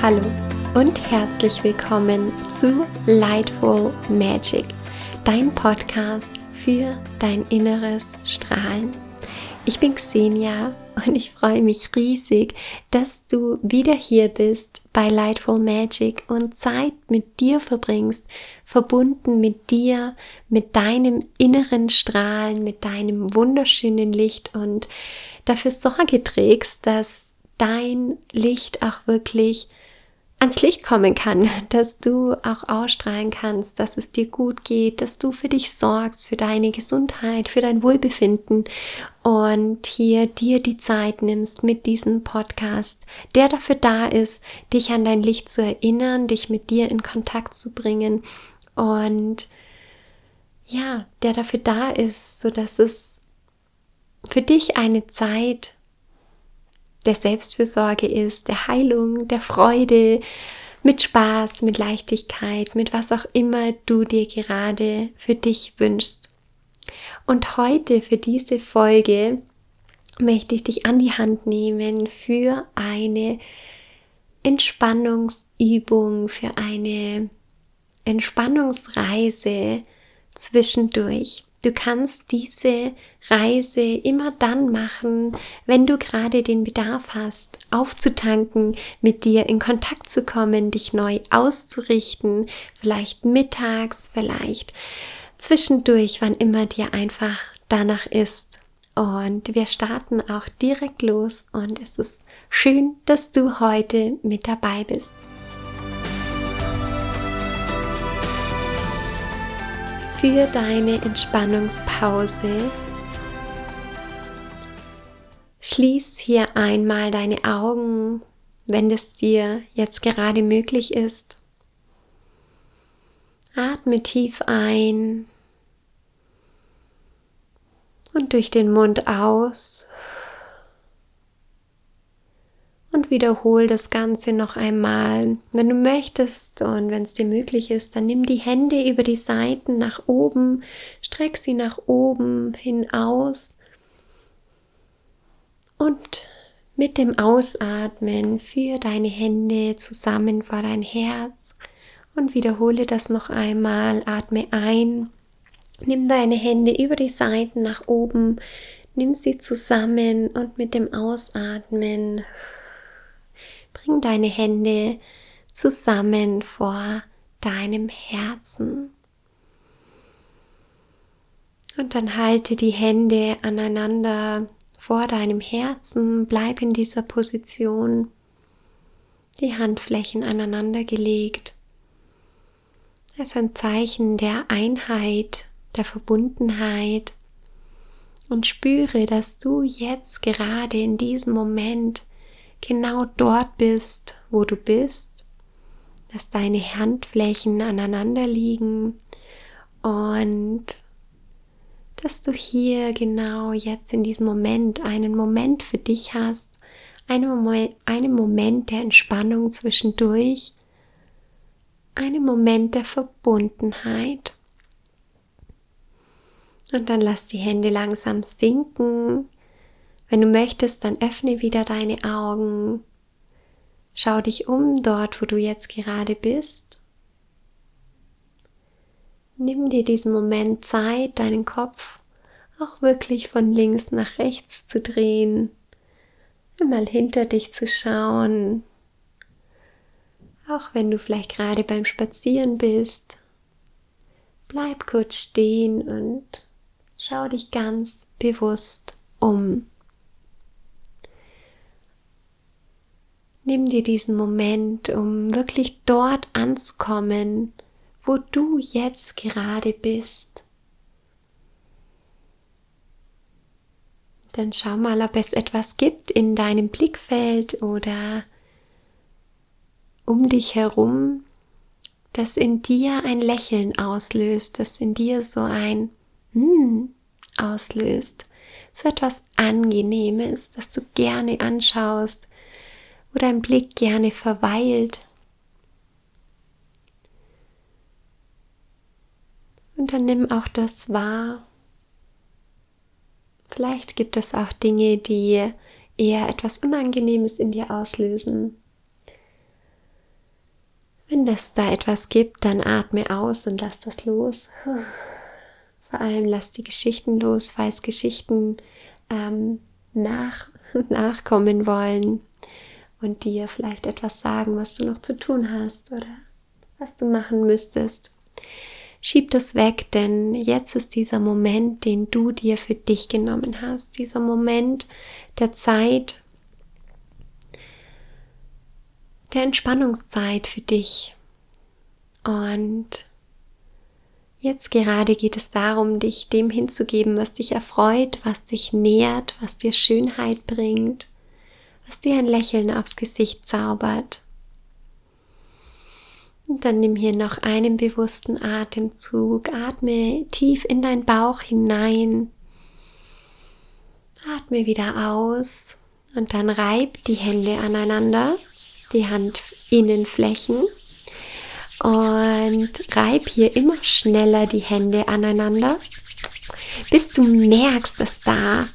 Hallo und herzlich willkommen zu Lightful Magic, dein Podcast für dein inneres Strahlen. Ich bin Xenia und ich freue mich riesig, dass du wieder hier bist bei Lightful Magic und Zeit mit dir verbringst, verbunden mit dir, mit deinem inneren Strahlen, mit deinem wunderschönen Licht und dafür Sorge trägst, dass dein Licht auch wirklich ans Licht kommen kann, dass du auch ausstrahlen kannst, dass es dir gut geht, dass du für dich sorgst, für deine Gesundheit, für dein Wohlbefinden und hier dir die Zeit nimmst mit diesem Podcast, der dafür da ist, dich an dein Licht zu erinnern, dich mit dir in Kontakt zu bringen und ja, der dafür da ist, so dass es für dich eine Zeit der Selbstfürsorge ist, der Heilung, der Freude, mit Spaß, mit Leichtigkeit, mit was auch immer du dir gerade für dich wünschst. Und heute für diese Folge möchte ich dich an die Hand nehmen für eine Entspannungsübung, für eine Entspannungsreise zwischendurch. Du kannst diese Reise immer dann machen, wenn du gerade den Bedarf hast, aufzutanken, mit dir in Kontakt zu kommen, dich neu auszurichten, vielleicht mittags, vielleicht zwischendurch, wann immer dir einfach danach ist. Und wir starten auch direkt los und es ist schön, dass du heute mit dabei bist. Für deine Entspannungspause. Schließ hier einmal deine Augen, wenn es dir jetzt gerade möglich ist. Atme tief ein und durch den Mund aus und wiederhol das Ganze noch einmal. Wenn du möchtest und wenn es dir möglich ist, dann nimm die Hände über die Seiten nach oben, streck sie nach oben hinaus und mit dem Ausatmen führ deine Hände zusammen vor dein Herz und wiederhole das noch einmal. Atme ein, nimm deine Hände über die Seiten nach oben, nimm sie zusammen und mit dem Ausatmen Bring deine Hände zusammen vor deinem Herzen. Und dann halte die Hände aneinander vor deinem Herzen, bleib in dieser Position, die Handflächen aneinander gelegt. als ein Zeichen der Einheit, der Verbundenheit. Und spüre, dass du jetzt gerade in diesem Moment genau dort bist, wo du bist, dass deine Handflächen aneinander liegen und dass du hier genau jetzt in diesem Moment einen Moment für dich hast, einen Moment, einen Moment der Entspannung zwischendurch, einen Moment der Verbundenheit. Und dann lass die Hände langsam sinken wenn du möchtest, dann öffne wieder deine Augen. Schau dich um dort, wo du jetzt gerade bist. Nimm dir diesen Moment Zeit, deinen Kopf auch wirklich von links nach rechts zu drehen, mal hinter dich zu schauen, auch wenn du vielleicht gerade beim Spazieren bist. Bleib kurz stehen und schau dich ganz bewusst um. Nimm dir diesen Moment, um wirklich dort anzukommen, wo du jetzt gerade bist. Dann schau mal, ob es etwas gibt in deinem Blickfeld oder um dich herum, das in dir ein Lächeln auslöst, das in dir so ein hm auslöst, so etwas Angenehmes, das du gerne anschaust, wo dein Blick gerne verweilt. Und dann nimm auch das wahr. Vielleicht gibt es auch Dinge, die eher etwas Unangenehmes in dir auslösen. wenn es da etwas gibt, dann atme aus und lass das los. Vor allem lass die Geschichten los, falls Geschichten ähm, nach, nachkommen wollen und dir vielleicht etwas sagen, was du noch zu tun hast oder was du machen müsstest. Schieb das weg, denn jetzt ist dieser Moment, den du dir für dich genommen hast, dieser Moment der Zeit, der Entspannungszeit für dich. Und jetzt gerade geht es darum, dich dem hinzugeben, was dich erfreut, was dich nährt, was dir Schönheit bringt, was dir ein Lächeln aufs Gesicht zaubert. Und dann nimm hier noch einen bewussten Atemzug. Atme tief in deinen Bauch hinein. Atme wieder aus und dann reib die Hände aneinander, die Handinnenflächen und reib hier immer schneller die Hände aneinander, bis du merkst, dass da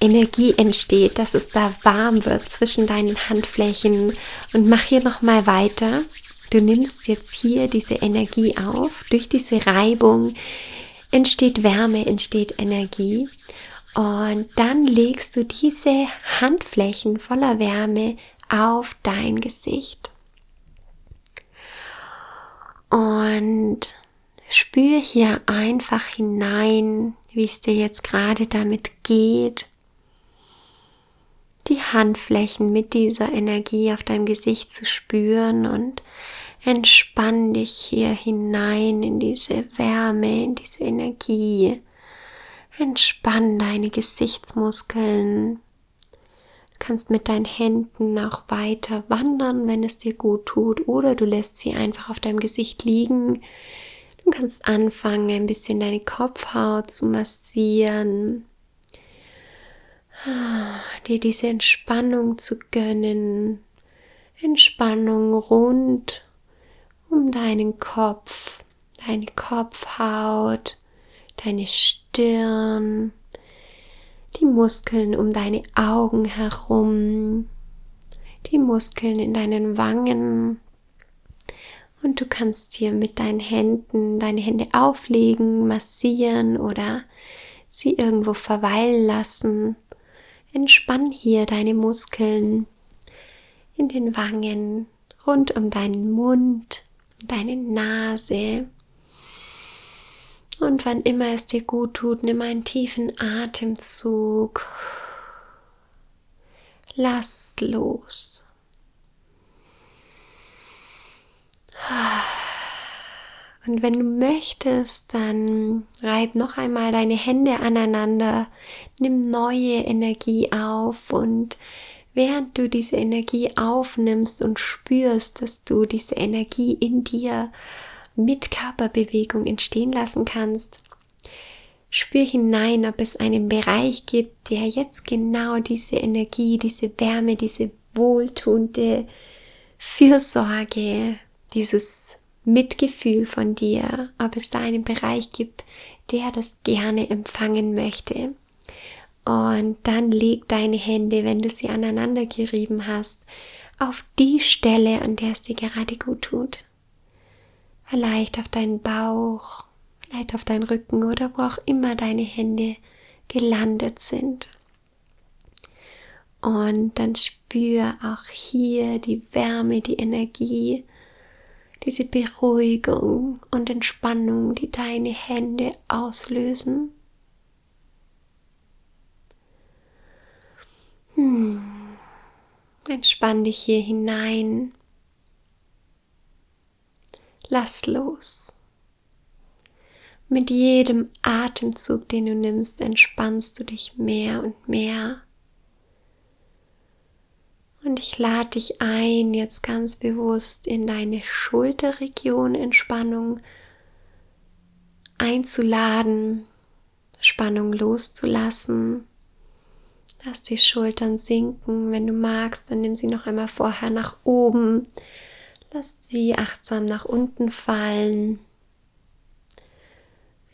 Energie entsteht, dass es da warm wird zwischen deinen Handflächen und mach hier noch mal weiter. Du nimmst jetzt hier diese Energie auf. Durch diese Reibung entsteht Wärme, entsteht Energie. Und dann legst du diese Handflächen voller Wärme auf dein Gesicht. Und spür hier einfach hinein, wie es dir jetzt gerade damit geht. Die Handflächen mit dieser Energie auf deinem Gesicht zu spüren und Entspann dich hier hinein in diese Wärme, in diese Energie. Entspann deine Gesichtsmuskeln. Du kannst mit deinen Händen auch weiter wandern, wenn es dir gut tut, oder du lässt sie einfach auf deinem Gesicht liegen. Du kannst anfangen, ein bisschen deine Kopfhaut zu massieren, dir diese Entspannung zu gönnen. Entspannung rund um deinen Kopf, deine Kopfhaut, deine Stirn, die Muskeln um deine Augen herum, die Muskeln in deinen Wangen. Und du kannst hier mit deinen Händen deine Hände auflegen, massieren oder sie irgendwo verweilen lassen. Entspann hier deine Muskeln in den Wangen, rund um deinen Mund, deine Nase. Und wann immer es dir gut tut, nimm einen tiefen Atemzug. Lass los. Und wenn du möchtest, dann reib noch einmal deine Hände aneinander, nimm neue Energie auf und während du diese Energie aufnimmst und spürst, dass du diese Energie in dir mit Körperbewegung entstehen lassen kannst, spür hinein, ob es einen Bereich gibt, der jetzt genau diese Energie, diese Wärme, diese wohltuende Fürsorge, dieses Mitgefühl von dir, ob es da einen Bereich gibt, der das gerne empfangen möchte. Und dann leg deine Hände, wenn du sie aneinander gerieben hast, auf die Stelle, an der es dir gerade gut tut. Vielleicht auf deinen Bauch, vielleicht auf deinen Rücken oder wo auch immer deine Hände gelandet sind. Und dann spür auch hier die Wärme, die Energie, diese Beruhigung und Entspannung, die deine Hände auslösen. Hm. Entspann dich hier hinein. Lass los. Mit jedem Atemzug, den du nimmst, entspannst du dich mehr und mehr. Und ich lade dich ein, jetzt ganz bewusst in deine Schulterregion Entspannung einzuladen, Spannung loszulassen Lass die Schultern sinken. Wenn du magst, dann nimm sie noch einmal vorher nach oben. Lass sie achtsam nach unten fallen.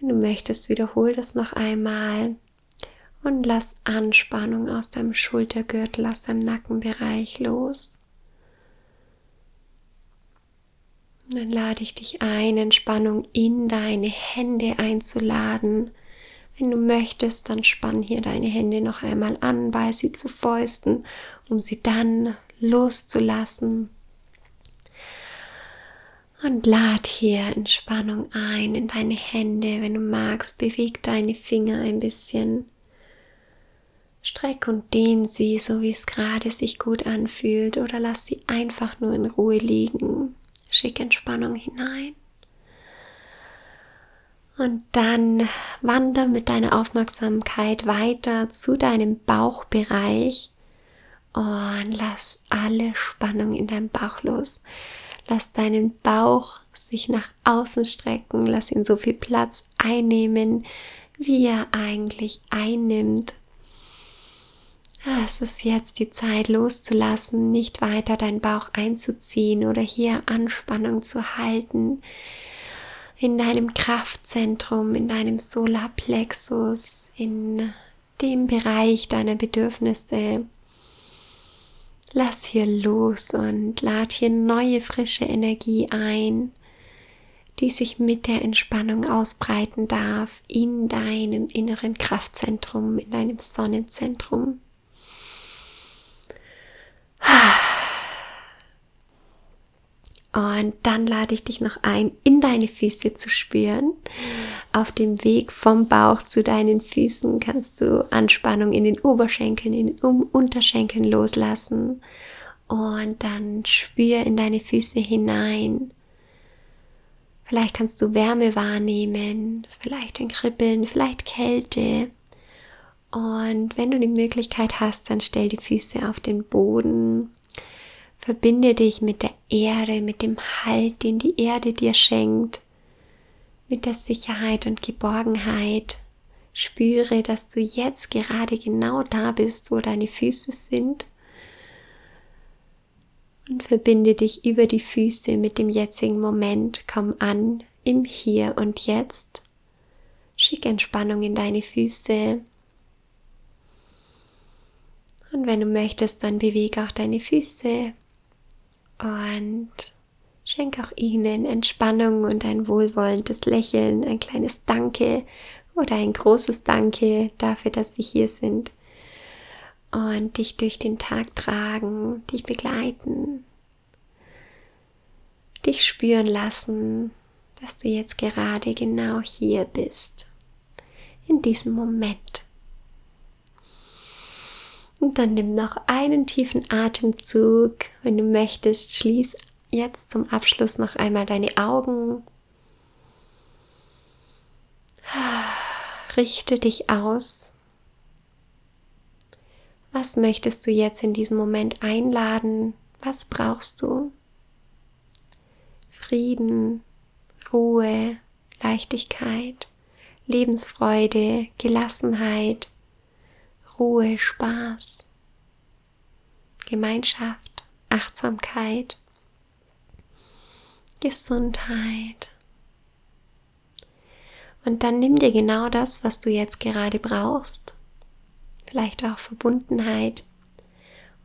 Wenn du möchtest, wiederhol das noch einmal und lass Anspannung aus deinem Schultergürtel, aus deinem Nackenbereich los. Dann lade ich dich ein, Entspannung in deine Hände einzuladen. Wenn du möchtest, dann spann hier deine Hände noch einmal an, bei sie zu Fäusten, um sie dann loszulassen. Und lad hier Entspannung ein in deine Hände. Wenn du magst, beweg deine Finger ein bisschen. Streck und dehn sie, so wie es gerade sich gut anfühlt, oder lass sie einfach nur in Ruhe liegen. Schick Entspannung hinein. Und dann wander mit deiner Aufmerksamkeit weiter zu deinem Bauchbereich und lass alle Spannung in deinem Bauch los. Lass deinen Bauch sich nach außen strecken, lass ihn so viel Platz einnehmen, wie er eigentlich einnimmt. Es ist jetzt die Zeit loszulassen, nicht weiter deinen Bauch einzuziehen oder hier Anspannung zu halten. In deinem Kraftzentrum, in deinem Solarplexus, in dem Bereich deiner Bedürfnisse Lass hier los und lad hier neue frische Energie ein, die sich mit der Entspannung ausbreiten darf in deinem inneren Kraftzentrum, in deinem Sonnenzentrum. Und dann lade ich dich noch ein, in deine Füße zu spüren. Auf dem Weg vom Bauch zu deinen Füßen kannst du Anspannung in den Oberschenkeln, in den Unterschenkeln loslassen. Und dann spür in deine Füße hinein. Vielleicht kannst du Wärme wahrnehmen, vielleicht ein Kribbeln, vielleicht Kälte. Und wenn du die Möglichkeit hast, dann stell die Füße auf den Boden Verbinde dich mit der Erde, mit dem Halt, den die Erde dir schenkt, mit der Sicherheit und Geborgenheit. Spüre, dass du jetzt gerade genau da bist, wo deine Füße sind. Und verbinde dich über die Füße mit dem jetzigen Moment. Komm an im Hier und Jetzt. Schick Entspannung in deine Füße. Und wenn du möchtest, dann bewege auch deine Füße und schenk auch ihnen Entspannung und ein wohlwollendes Lächeln, ein kleines Danke oder ein großes Danke dafür, dass sie hier sind und dich durch den Tag tragen, dich begleiten, dich spüren lassen, dass du jetzt gerade genau hier bist, in diesem Moment. Und dann nimm noch einen tiefen Atemzug. Wenn du möchtest, schließ jetzt zum Abschluss noch einmal deine Augen. Richte dich aus. Was möchtest du jetzt in diesem Moment einladen? Was brauchst du? Frieden, Ruhe, Leichtigkeit, Lebensfreude, Gelassenheit, Ruhe, Spaß, Gemeinschaft, Achtsamkeit, Gesundheit. Und dann nimm dir genau das, was du jetzt gerade brauchst, vielleicht auch Verbundenheit,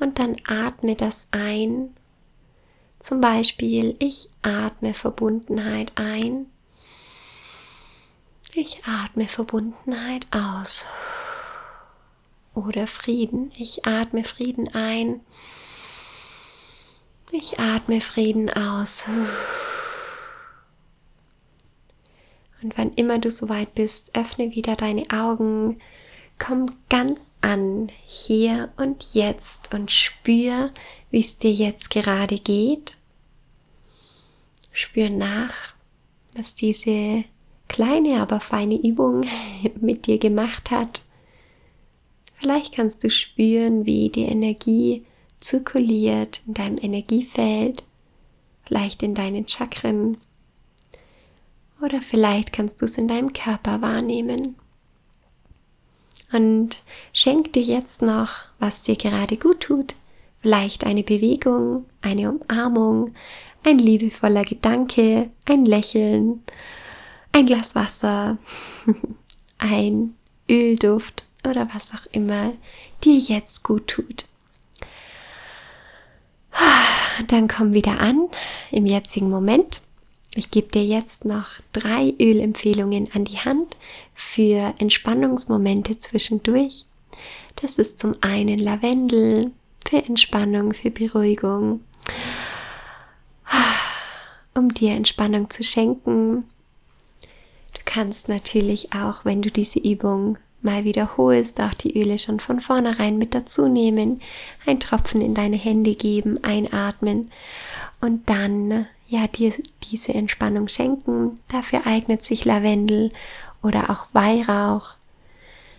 und dann atme das ein. Zum Beispiel, ich atme Verbundenheit ein. Ich atme Verbundenheit aus oder Frieden. Ich atme Frieden ein. Ich atme Frieden aus. Und wann immer du soweit bist, öffne wieder deine Augen. Komm ganz an, hier und jetzt und spür, wie es dir jetzt gerade geht. Spür nach, was diese kleine, aber feine Übung mit dir gemacht hat. Vielleicht kannst du spüren, wie die Energie zirkuliert in deinem Energiefeld, vielleicht in deinen Chakren oder vielleicht kannst du es in deinem Körper wahrnehmen. Und schenk dir jetzt noch, was dir gerade gut tut. Vielleicht eine Bewegung, eine Umarmung, ein liebevoller Gedanke, ein Lächeln, ein Glas Wasser, ein Ölduft oder was auch immer dir jetzt gut tut. Dann komm wieder an im jetzigen Moment ich gebe dir jetzt noch drei Ölempfehlungen an die Hand für Entspannungsmomente zwischendurch. Das ist zum einen Lavendel für Entspannung, für Beruhigung, um dir Entspannung zu schenken. Du kannst natürlich auch, wenn du diese Übung mal wiederholst, auch die Öle schon von vornherein mit dazu nehmen, ein Tropfen in deine Hände geben, einatmen und dann ja dir diese Entspannung schenken. Dafür eignet sich Lavendel oder auch Weihrauch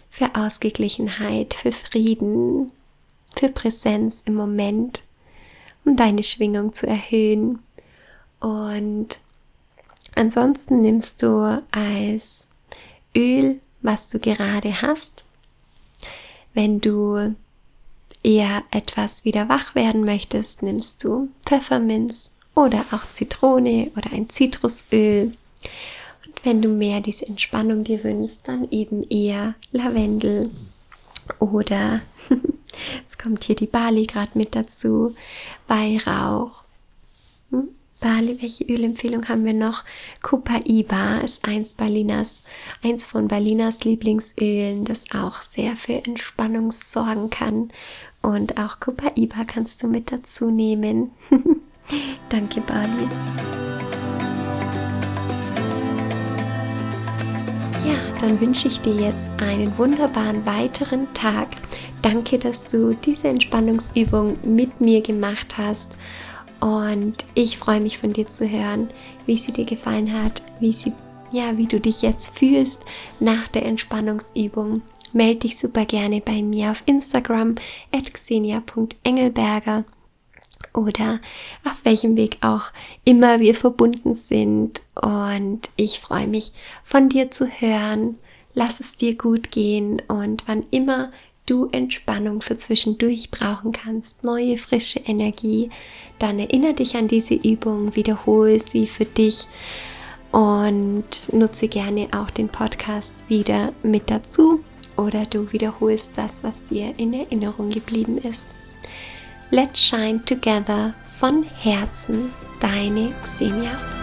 für Ausgeglichenheit, für Frieden, für Präsenz im Moment, um deine Schwingung zu erhöhen. Und ansonsten nimmst du als Öl was du gerade hast. Wenn du eher etwas wieder wach werden möchtest, nimmst du Pfefferminz oder auch Zitrone oder ein Zitrusöl. Und wenn du mehr diese Entspannung dir wünschst, dann eben eher Lavendel oder es kommt hier die Bali gerade mit dazu, Weihrauch. Hm? Bali, welche Ölempfehlung haben wir noch? Copaiba ist eins Balinas, eins von Balinas Lieblingsölen, das auch sehr für Entspannung sorgen kann. Und auch Copaiba kannst du mit dazu nehmen. Danke, Bali. Ja, dann wünsche ich dir jetzt einen wunderbaren weiteren Tag. Danke, dass du diese Entspannungsübung mit mir gemacht hast. Und ich freue mich von dir zu hören, wie sie dir gefallen hat, wie sie ja, wie du dich jetzt fühlst nach der Entspannungsübung. Melde dich super gerne bei mir auf Instagram at xenia.engelberger oder auf welchem Weg auch immer wir verbunden sind. Und ich freue mich von dir zu hören. Lass es dir gut gehen und wann immer du Entspannung für zwischendurch brauchen kannst, neue frische Energie, dann erinnere dich an diese Übung, wiederhole sie für dich und nutze gerne auch den Podcast wieder mit dazu oder du wiederholst das, was dir in Erinnerung geblieben ist. Let's Shine Together von Herzen, deine Xenia.